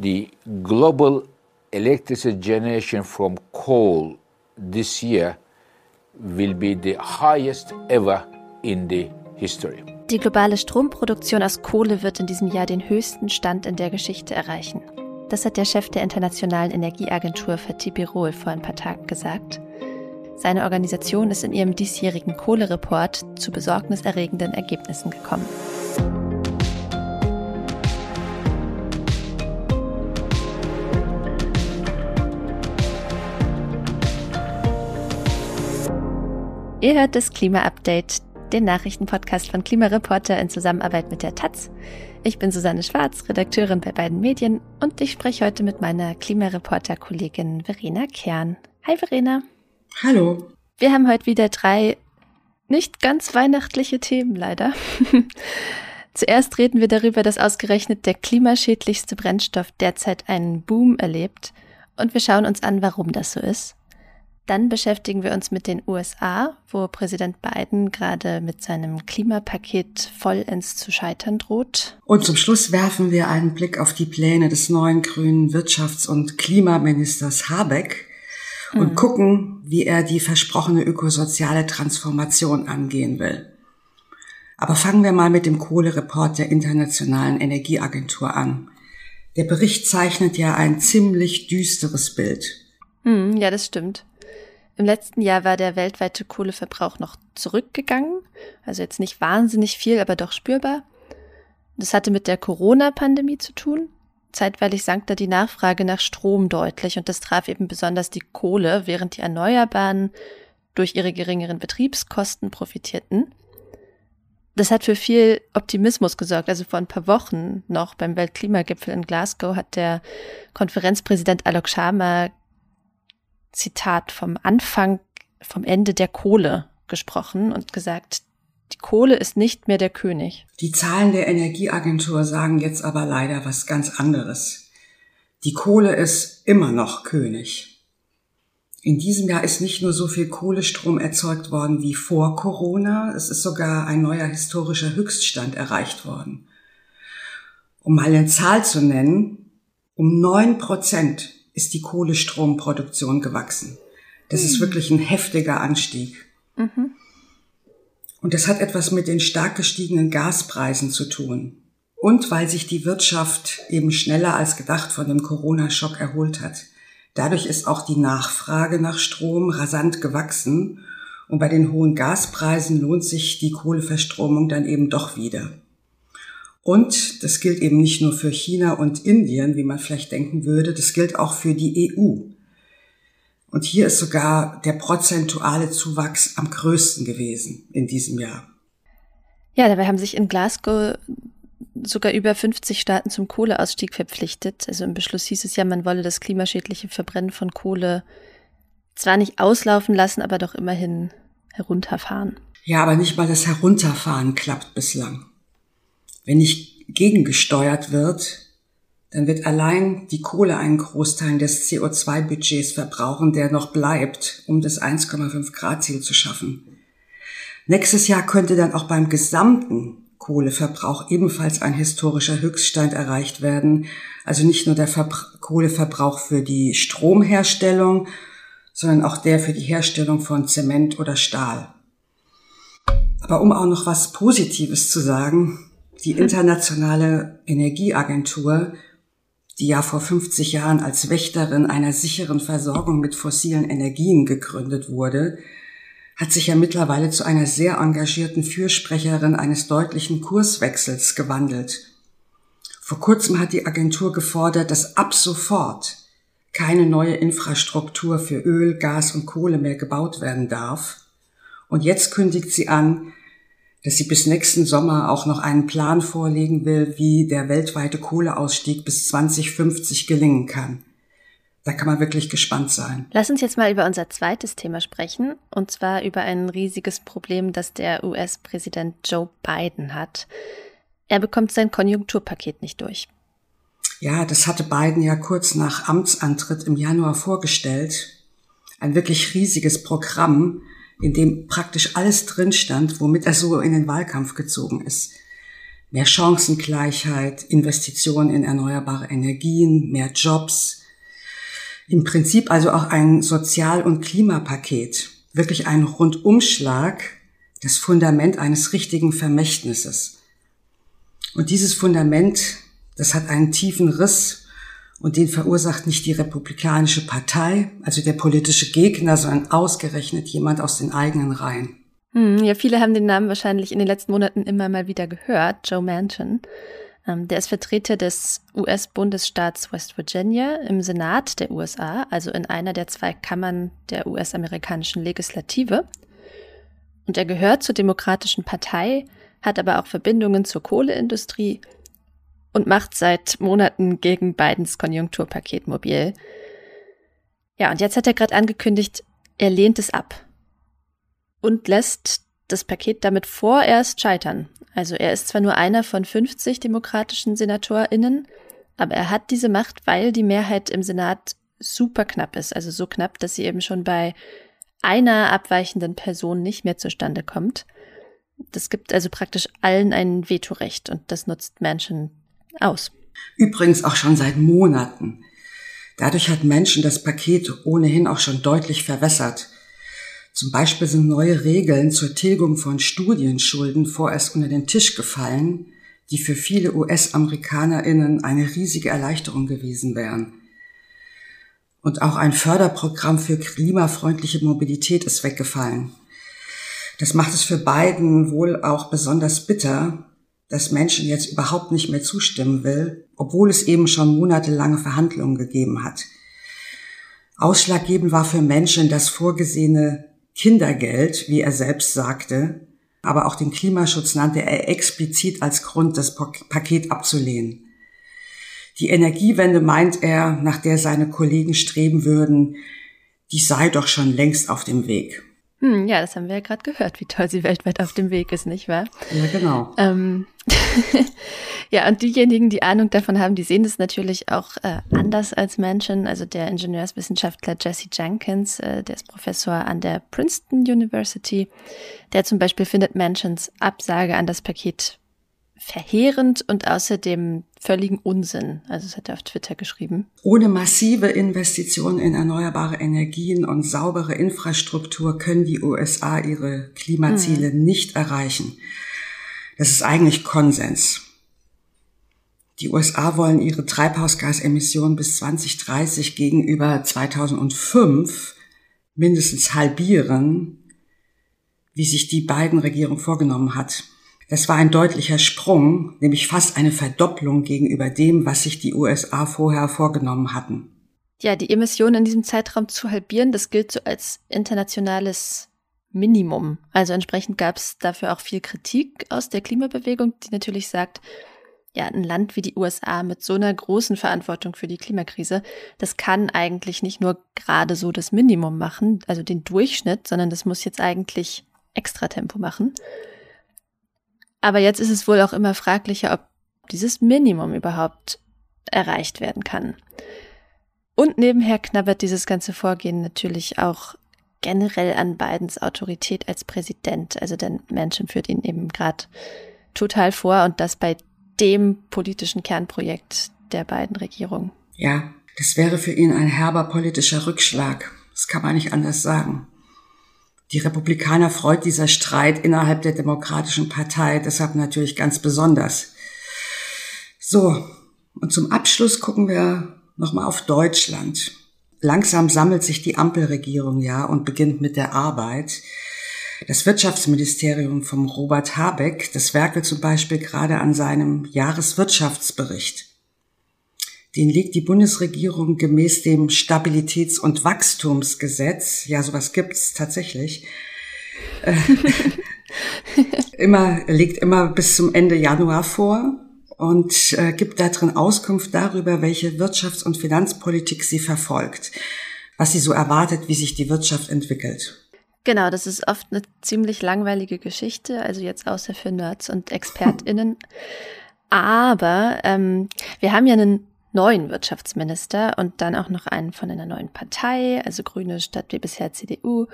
the global electricity generation from coal this year will be the highest ever in the history. Die globale Stromproduktion aus Kohle wird in diesem Jahr den höchsten Stand in der Geschichte erreichen. Das hat der Chef der Internationalen Energieagentur Fatih Birol vor ein paar Tagen gesagt. Seine Organisation ist in ihrem diesjährigen Kohlereport zu besorgniserregenden Ergebnissen gekommen. Ihr hört das Klima-Update, den Nachrichtenpodcast von Klimareporter in Zusammenarbeit mit der Taz. Ich bin Susanne Schwarz, Redakteurin bei beiden Medien und ich spreche heute mit meiner Klimareporter-Kollegin Verena Kern. Hi Verena. Hallo. Wir haben heute wieder drei nicht ganz weihnachtliche Themen, leider. Zuerst reden wir darüber, dass ausgerechnet der klimaschädlichste Brennstoff derzeit einen Boom erlebt und wir schauen uns an, warum das so ist. Dann beschäftigen wir uns mit den USA, wo Präsident Biden gerade mit seinem Klimapaket vollends zu scheitern droht. Und zum Schluss werfen wir einen Blick auf die Pläne des neuen grünen Wirtschafts- und Klimaministers Habeck und mhm. gucken, wie er die versprochene ökosoziale Transformation angehen will. Aber fangen wir mal mit dem Kohlereport der Internationalen Energieagentur an. Der Bericht zeichnet ja ein ziemlich düsteres Bild. Mhm, ja, das stimmt. Im letzten Jahr war der weltweite Kohleverbrauch noch zurückgegangen, also jetzt nicht wahnsinnig viel, aber doch spürbar. Das hatte mit der Corona-Pandemie zu tun. Zeitweilig sank da die Nachfrage nach Strom deutlich und das traf eben besonders die Kohle, während die Erneuerbaren durch ihre geringeren Betriebskosten profitierten. Das hat für viel Optimismus gesorgt. Also vor ein paar Wochen noch beim Weltklimagipfel in Glasgow hat der Konferenzpräsident Alok Sharma Zitat vom Anfang, vom Ende der Kohle gesprochen und gesagt, die Kohle ist nicht mehr der König. Die Zahlen der Energieagentur sagen jetzt aber leider was ganz anderes. Die Kohle ist immer noch König. In diesem Jahr ist nicht nur so viel Kohlestrom erzeugt worden wie vor Corona, es ist sogar ein neuer historischer Höchststand erreicht worden. Um mal eine Zahl zu nennen, um neun Prozent ist die Kohlestromproduktion gewachsen. Das mhm. ist wirklich ein heftiger Anstieg. Mhm. Und das hat etwas mit den stark gestiegenen Gaspreisen zu tun. Und weil sich die Wirtschaft eben schneller als gedacht von dem Corona-Schock erholt hat. Dadurch ist auch die Nachfrage nach Strom rasant gewachsen. Und bei den hohen Gaspreisen lohnt sich die Kohleverstromung dann eben doch wieder. Und das gilt eben nicht nur für China und Indien, wie man vielleicht denken würde, das gilt auch für die EU. Und hier ist sogar der prozentuale Zuwachs am größten gewesen in diesem Jahr. Ja, dabei haben sich in Glasgow sogar über 50 Staaten zum Kohleausstieg verpflichtet. Also im Beschluss hieß es ja, man wolle das klimaschädliche Verbrennen von Kohle zwar nicht auslaufen lassen, aber doch immerhin herunterfahren. Ja, aber nicht mal das Herunterfahren klappt bislang. Wenn nicht gegengesteuert wird, dann wird allein die Kohle einen Großteil des CO2-Budgets verbrauchen, der noch bleibt, um das 1,5 Grad Ziel zu schaffen. Nächstes Jahr könnte dann auch beim gesamten Kohleverbrauch ebenfalls ein historischer Höchststand erreicht werden. Also nicht nur der Verbra Kohleverbrauch für die Stromherstellung, sondern auch der für die Herstellung von Zement oder Stahl. Aber um auch noch was Positives zu sagen, die Internationale Energieagentur, die ja vor 50 Jahren als Wächterin einer sicheren Versorgung mit fossilen Energien gegründet wurde, hat sich ja mittlerweile zu einer sehr engagierten Fürsprecherin eines deutlichen Kurswechsels gewandelt. Vor kurzem hat die Agentur gefordert, dass ab sofort keine neue Infrastruktur für Öl, Gas und Kohle mehr gebaut werden darf. Und jetzt kündigt sie an, dass sie bis nächsten Sommer auch noch einen Plan vorlegen will, wie der weltweite Kohleausstieg bis 2050 gelingen kann. Da kann man wirklich gespannt sein. Lass uns jetzt mal über unser zweites Thema sprechen, und zwar über ein riesiges Problem, das der US-Präsident Joe Biden hat. Er bekommt sein Konjunkturpaket nicht durch. Ja, das hatte Biden ja kurz nach Amtsantritt im Januar vorgestellt. Ein wirklich riesiges Programm, in dem praktisch alles drin stand, womit er so in den Wahlkampf gezogen ist. mehr Chancengleichheit, Investitionen in erneuerbare Energien, mehr Jobs. Im Prinzip also auch ein Sozial- und Klimapaket, wirklich ein Rundumschlag, das Fundament eines richtigen Vermächtnisses. Und dieses Fundament, das hat einen tiefen Riss und den verursacht nicht die Republikanische Partei, also der politische Gegner, sondern ausgerechnet jemand aus den eigenen Reihen. Hm, ja, viele haben den Namen wahrscheinlich in den letzten Monaten immer mal wieder gehört, Joe Manchin. Ähm, der ist Vertreter des US-Bundesstaats West Virginia im Senat der USA, also in einer der zwei Kammern der US-amerikanischen Legislative. Und er gehört zur Demokratischen Partei, hat aber auch Verbindungen zur Kohleindustrie und macht seit Monaten gegen Bidens Konjunkturpaket mobil. Ja, und jetzt hat er gerade angekündigt, er lehnt es ab und lässt das Paket damit vorerst scheitern. Also er ist zwar nur einer von 50 demokratischen SenatorInnen, aber er hat diese Macht, weil die Mehrheit im Senat super knapp ist. Also so knapp, dass sie eben schon bei einer abweichenden Person nicht mehr zustande kommt. Das gibt also praktisch allen ein Vetorecht und das nutzt Manchin aus. Übrigens auch schon seit Monaten. Dadurch hat Menschen das Paket ohnehin auch schon deutlich verwässert. Zum Beispiel sind neue Regeln zur Tilgung von Studienschulden vorerst unter den Tisch gefallen, die für viele US-Amerikanerinnen eine riesige Erleichterung gewesen wären. Und auch ein Förderprogramm für klimafreundliche Mobilität ist weggefallen. Das macht es für Biden wohl auch besonders bitter, dass Menschen jetzt überhaupt nicht mehr zustimmen will, obwohl es eben schon monatelange Verhandlungen gegeben hat. Ausschlaggebend war für Menschen das vorgesehene Kindergeld, wie er selbst sagte, aber auch den Klimaschutz nannte er explizit als Grund, das Paket abzulehnen. Die Energiewende meint er, nach der seine Kollegen streben würden, die sei doch schon längst auf dem Weg. Hm, ja, das haben wir ja gerade gehört, wie toll sie weltweit auf dem Weg ist, nicht wahr? Ja, genau. Ähm, ja, und diejenigen, die Ahnung davon haben, die sehen das natürlich auch äh, anders als Menschen. Also der Ingenieurswissenschaftler Jesse Jenkins, äh, der ist Professor an der Princeton University, der zum Beispiel findet Mansions Absage an das Paket verheerend und außerdem völligen Unsinn. Also das hat er auf Twitter geschrieben. Ohne massive Investitionen in erneuerbare Energien und saubere Infrastruktur können die USA ihre Klimaziele mhm. nicht erreichen. Das ist eigentlich Konsens. Die USA wollen ihre Treibhausgasemissionen bis 2030 gegenüber 2005 mindestens halbieren, wie sich die beiden Regierung vorgenommen hat. Das war ein deutlicher Sprung, nämlich fast eine Verdopplung gegenüber dem, was sich die USA vorher vorgenommen hatten. Ja, die Emissionen in diesem Zeitraum zu halbieren, das gilt so als internationales Minimum. Also entsprechend gab es dafür auch viel Kritik aus der Klimabewegung, die natürlich sagt, ja, ein Land wie die USA mit so einer großen Verantwortung für die Klimakrise, das kann eigentlich nicht nur gerade so das Minimum machen, also den Durchschnitt, sondern das muss jetzt eigentlich Extratempo machen. Aber jetzt ist es wohl auch immer fraglicher, ob dieses Minimum überhaupt erreicht werden kann. Und nebenher knabbert dieses ganze Vorgehen natürlich auch generell an Bidens Autorität als Präsident. Also der Menschen führt ihn eben gerade total vor und das bei dem politischen Kernprojekt der beiden Regierungen. Ja, das wäre für ihn ein herber politischer Rückschlag. Das kann man nicht anders sagen. Die Republikaner freut dieser Streit innerhalb der Demokratischen Partei deshalb natürlich ganz besonders. So, und zum Abschluss gucken wir nochmal auf Deutschland. Langsam sammelt sich die Ampelregierung ja und beginnt mit der Arbeit. Das Wirtschaftsministerium vom Robert Habeck, das werkelt zum Beispiel gerade an seinem Jahreswirtschaftsbericht. Den legt die Bundesregierung gemäß dem Stabilitäts- und Wachstumsgesetz, ja, sowas gibt's tatsächlich, äh, immer, legt immer bis zum Ende Januar vor und äh, gibt da drin Auskunft darüber, welche Wirtschafts- und Finanzpolitik sie verfolgt, was sie so erwartet, wie sich die Wirtschaft entwickelt. Genau, das ist oft eine ziemlich langweilige Geschichte, also jetzt außer für Nerds und ExpertInnen. Aber ähm, wir haben ja einen neuen Wirtschaftsminister und dann auch noch einen von einer neuen Partei, also Grüne statt wie bisher CDU.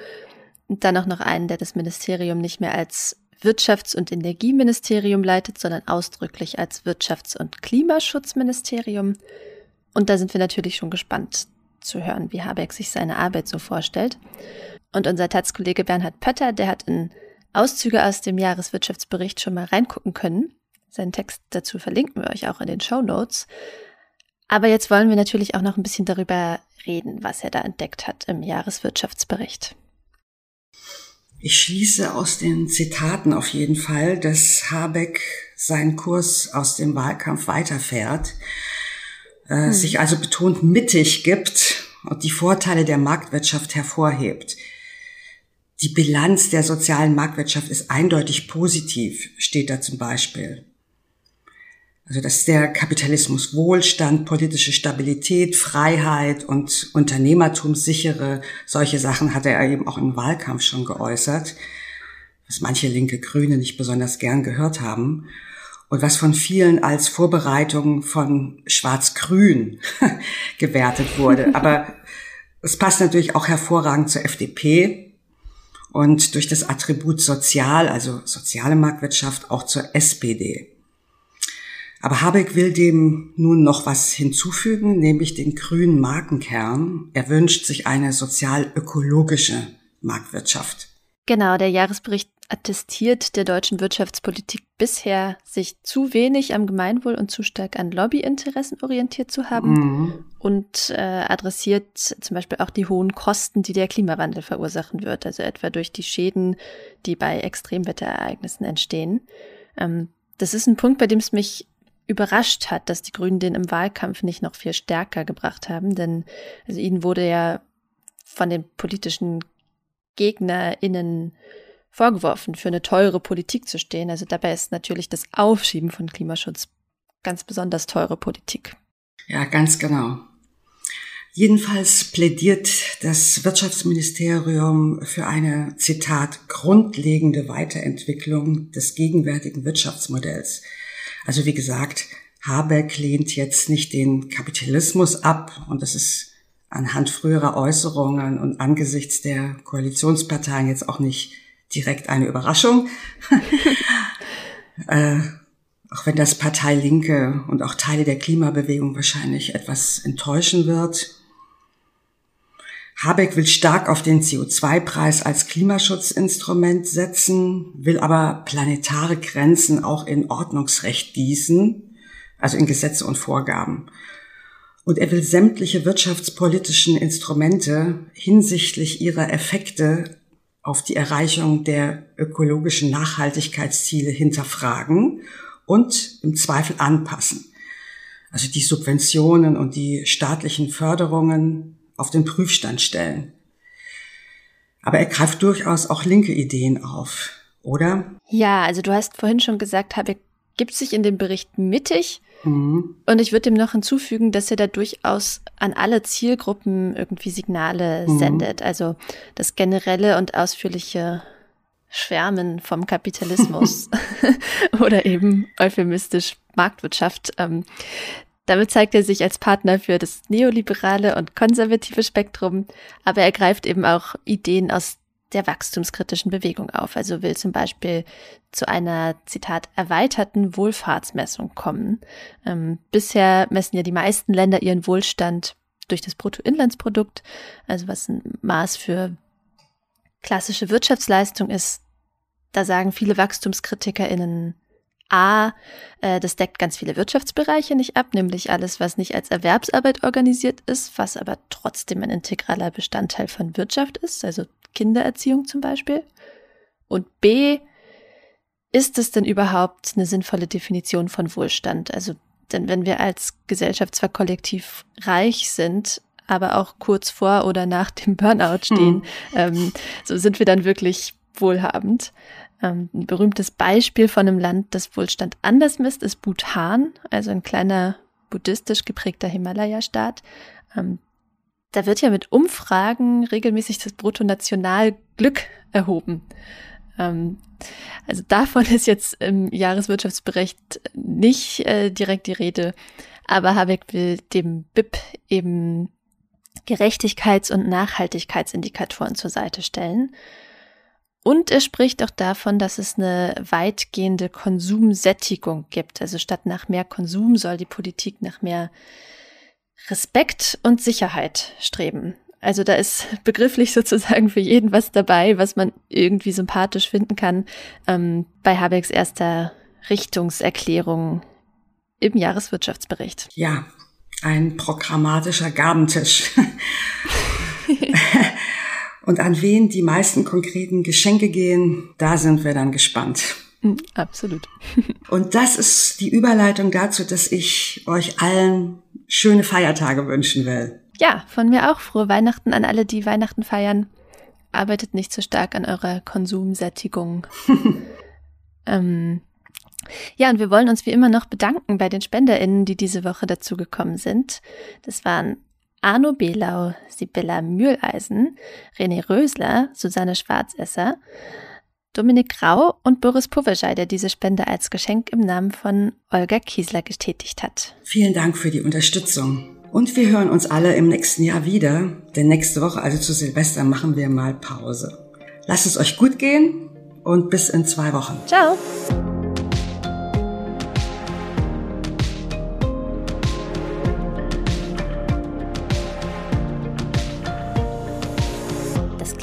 Und dann auch noch einen, der das Ministerium nicht mehr als Wirtschafts- und Energieministerium leitet, sondern ausdrücklich als Wirtschafts- und Klimaschutzministerium. Und da sind wir natürlich schon gespannt zu hören, wie Habeck sich seine Arbeit so vorstellt. Und unser Taz-Kollege Bernhard Pötter, der hat in Auszüge aus dem Jahreswirtschaftsbericht schon mal reingucken können. Seinen Text dazu verlinken wir euch auch in den Show Notes. Aber jetzt wollen wir natürlich auch noch ein bisschen darüber reden, was er da entdeckt hat im Jahreswirtschaftsbericht. Ich schließe aus den Zitaten auf jeden Fall, dass Habeck seinen Kurs aus dem Wahlkampf weiterfährt, äh, hm. sich also betont mittig gibt und die Vorteile der Marktwirtschaft hervorhebt. Die Bilanz der sozialen Marktwirtschaft ist eindeutig positiv, steht da zum Beispiel. Also dass der Kapitalismus Wohlstand, politische Stabilität, Freiheit und Unternehmertum sichere, solche Sachen hat er eben auch im Wahlkampf schon geäußert, was manche linke Grüne nicht besonders gern gehört haben und was von vielen als Vorbereitung von Schwarz-Grün gewertet wurde. Aber es passt natürlich auch hervorragend zur FDP und durch das Attribut sozial, also soziale Marktwirtschaft, auch zur SPD. Aber Habeck will dem nun noch was hinzufügen, nämlich den grünen Markenkern. Er wünscht sich eine sozial-ökologische Marktwirtschaft. Genau, der Jahresbericht attestiert der deutschen Wirtschaftspolitik bisher, sich zu wenig am Gemeinwohl und zu stark an Lobbyinteressen orientiert zu haben mhm. und äh, adressiert zum Beispiel auch die hohen Kosten, die der Klimawandel verursachen wird, also etwa durch die Schäden, die bei Extremwetterereignissen entstehen. Ähm, das ist ein Punkt, bei dem es mich überrascht hat, dass die Grünen den im Wahlkampf nicht noch viel stärker gebracht haben, denn also ihnen wurde ja von den politischen GegnerInnen vorgeworfen, für eine teure Politik zu stehen. Also dabei ist natürlich das Aufschieben von Klimaschutz ganz besonders teure Politik. Ja, ganz genau. Jedenfalls plädiert das Wirtschaftsministerium für eine, Zitat, grundlegende Weiterentwicklung des gegenwärtigen Wirtschaftsmodells. Also wie gesagt, Habeck lehnt jetzt nicht den Kapitalismus ab und das ist anhand früherer Äußerungen und angesichts der Koalitionsparteien jetzt auch nicht direkt eine Überraschung. äh, auch wenn das Partei Linke und auch Teile der Klimabewegung wahrscheinlich etwas enttäuschen wird. Habeck will stark auf den CO2-Preis als Klimaschutzinstrument setzen, will aber planetare Grenzen auch in Ordnungsrecht gießen, also in Gesetze und Vorgaben. Und er will sämtliche wirtschaftspolitischen Instrumente hinsichtlich ihrer Effekte auf die Erreichung der ökologischen Nachhaltigkeitsziele hinterfragen und im Zweifel anpassen. Also die Subventionen und die staatlichen Förderungen auf den Prüfstand stellen. Aber er greift durchaus auch linke Ideen auf, oder? Ja, also du hast vorhin schon gesagt, Habeck gibt sich in dem Bericht mittig. Mhm. Und ich würde dem noch hinzufügen, dass er da durchaus an alle Zielgruppen irgendwie Signale mhm. sendet. Also das generelle und ausführliche Schwärmen vom Kapitalismus oder eben euphemistisch Marktwirtschaft. Ähm, damit zeigt er sich als Partner für das neoliberale und konservative Spektrum, aber er greift eben auch Ideen aus der wachstumskritischen Bewegung auf. Also will zum Beispiel zu einer, Zitat, erweiterten Wohlfahrtsmessung kommen. Ähm, bisher messen ja die meisten Länder ihren Wohlstand durch das Bruttoinlandsprodukt, also was ein Maß für klassische Wirtschaftsleistung ist. Da sagen viele WachstumskritikerInnen A, äh, das deckt ganz viele Wirtschaftsbereiche nicht ab, nämlich alles, was nicht als Erwerbsarbeit organisiert ist, was aber trotzdem ein integraler Bestandteil von Wirtschaft ist, also Kindererziehung zum Beispiel. Und B, ist es denn überhaupt eine sinnvolle Definition von Wohlstand? Also, denn wenn wir als Gesellschaft zwar kollektiv reich sind, aber auch kurz vor oder nach dem Burnout stehen, hm. ähm, so sind wir dann wirklich wohlhabend. Ähm, ein berühmtes Beispiel von einem Land, das Wohlstand anders misst, ist Bhutan, also ein kleiner buddhistisch geprägter Himalaya-Staat. Ähm, da wird ja mit Umfragen regelmäßig das Bruttonationalglück erhoben. Ähm, also davon ist jetzt im Jahreswirtschaftsbericht nicht äh, direkt die Rede, aber Habeck will dem BIP eben Gerechtigkeits- und Nachhaltigkeitsindikatoren zur Seite stellen. Und er spricht auch davon, dass es eine weitgehende Konsumsättigung gibt. Also statt nach mehr Konsum soll die Politik nach mehr Respekt und Sicherheit streben. Also da ist begrifflich sozusagen für jeden was dabei, was man irgendwie sympathisch finden kann. Ähm, bei Habecks erster Richtungserklärung im Jahreswirtschaftsbericht. Ja, ein programmatischer Gabentisch. Und an wen die meisten konkreten Geschenke gehen, da sind wir dann gespannt. Hm, absolut. Und das ist die Überleitung dazu, dass ich euch allen schöne Feiertage wünschen will. Ja, von mir auch frohe Weihnachten an alle, die Weihnachten feiern. Arbeitet nicht so stark an eurer Konsumsättigung. ähm, ja, und wir wollen uns wie immer noch bedanken bei den SpenderInnen, die diese Woche dazugekommen sind. Das waren Arno Belau, Sibylla Mühleisen, René Rösler, Susanne Schwarzesser, Dominik Grau und Boris Puvejai, der diese Spende als Geschenk im Namen von Olga Kiesler getätigt hat. Vielen Dank für die Unterstützung. Und wir hören uns alle im nächsten Jahr wieder, denn nächste Woche, also zu Silvester, machen wir mal Pause. Lasst es euch gut gehen und bis in zwei Wochen. Ciao!